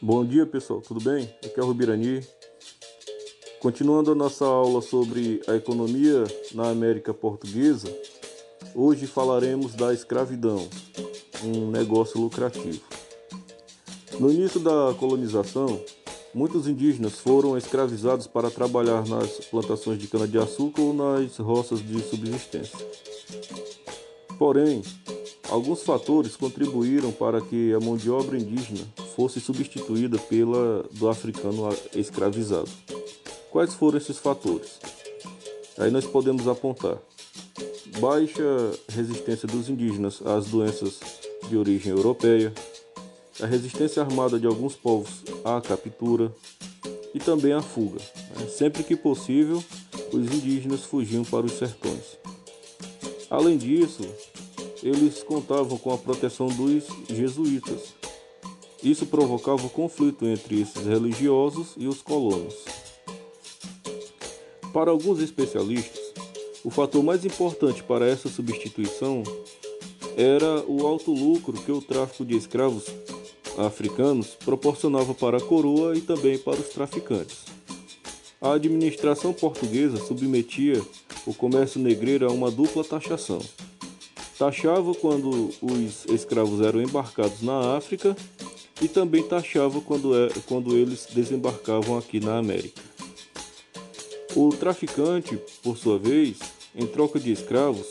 Bom dia pessoal, tudo bem? Aqui é o Rubirani. Continuando a nossa aula sobre a economia na América Portuguesa, hoje falaremos da escravidão, um negócio lucrativo. No início da colonização, muitos indígenas foram escravizados para trabalhar nas plantações de cana-de-açúcar ou nas roças de subsistência. Porém, alguns fatores contribuíram para que a mão de obra indígena fosse substituída pela do africano escravizado. Quais foram esses fatores? Aí nós podemos apontar baixa resistência dos indígenas às doenças de origem europeia, a resistência armada de alguns povos à captura e também a fuga. Né? Sempre que possível, os indígenas fugiam para os sertões. Além disso, eles contavam com a proteção dos jesuítas, isso provocava conflito entre esses religiosos e os colonos. Para alguns especialistas, o fator mais importante para essa substituição era o alto lucro que o tráfico de escravos africanos proporcionava para a coroa e também para os traficantes. A administração portuguesa submetia o comércio negreiro a uma dupla taxação. Taxava quando os escravos eram embarcados na África e também taxava quando, é, quando eles desembarcavam aqui na América. O traficante, por sua vez, em troca de escravos,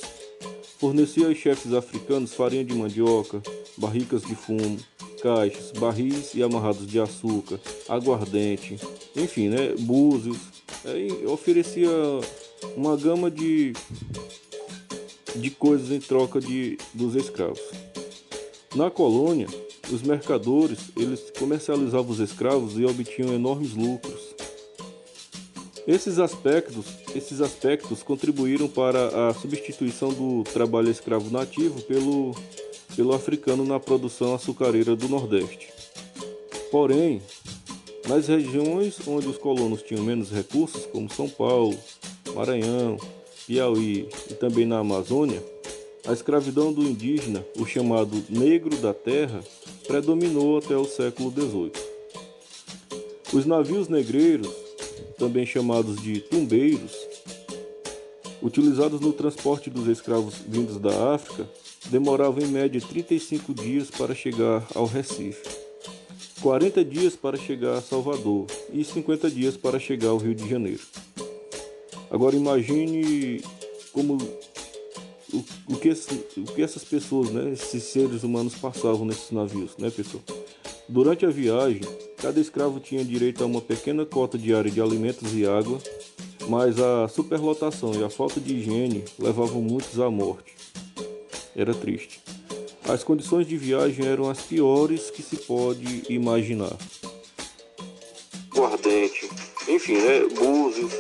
fornecia aos chefes africanos farinha de mandioca, barricas de fumo, caixas, barris e amarrados de açúcar, aguardente, enfim, né, búzios, é, oferecia uma gama de, de coisas em troca de, dos escravos. Na colônia, os mercadores, eles comercializavam os escravos e obtinham enormes lucros. Esses aspectos, esses aspectos contribuíram para a substituição do trabalho escravo nativo pelo, pelo africano na produção açucareira do Nordeste. Porém, nas regiões onde os colonos tinham menos recursos, como São Paulo, Maranhão, Piauí e também na Amazônia, a escravidão do indígena, o chamado negro da terra, predominou até o século XVIII. Os navios negreiros, também chamados de tumbeiros, utilizados no transporte dos escravos vindos da África, demoravam em média 35 dias para chegar ao Recife, 40 dias para chegar a Salvador e 50 dias para chegar ao Rio de Janeiro. Agora imagine como o, o, que, o que essas pessoas, né, esses seres humanos passavam nesses navios, né, pessoal? Durante a viagem, cada escravo tinha direito a uma pequena cota diária de alimentos e água, mas a superlotação e a falta de higiene levavam muitos à morte. Era triste. As condições de viagem eram as piores que se pode imaginar. Guardente, enfim, né, búzios,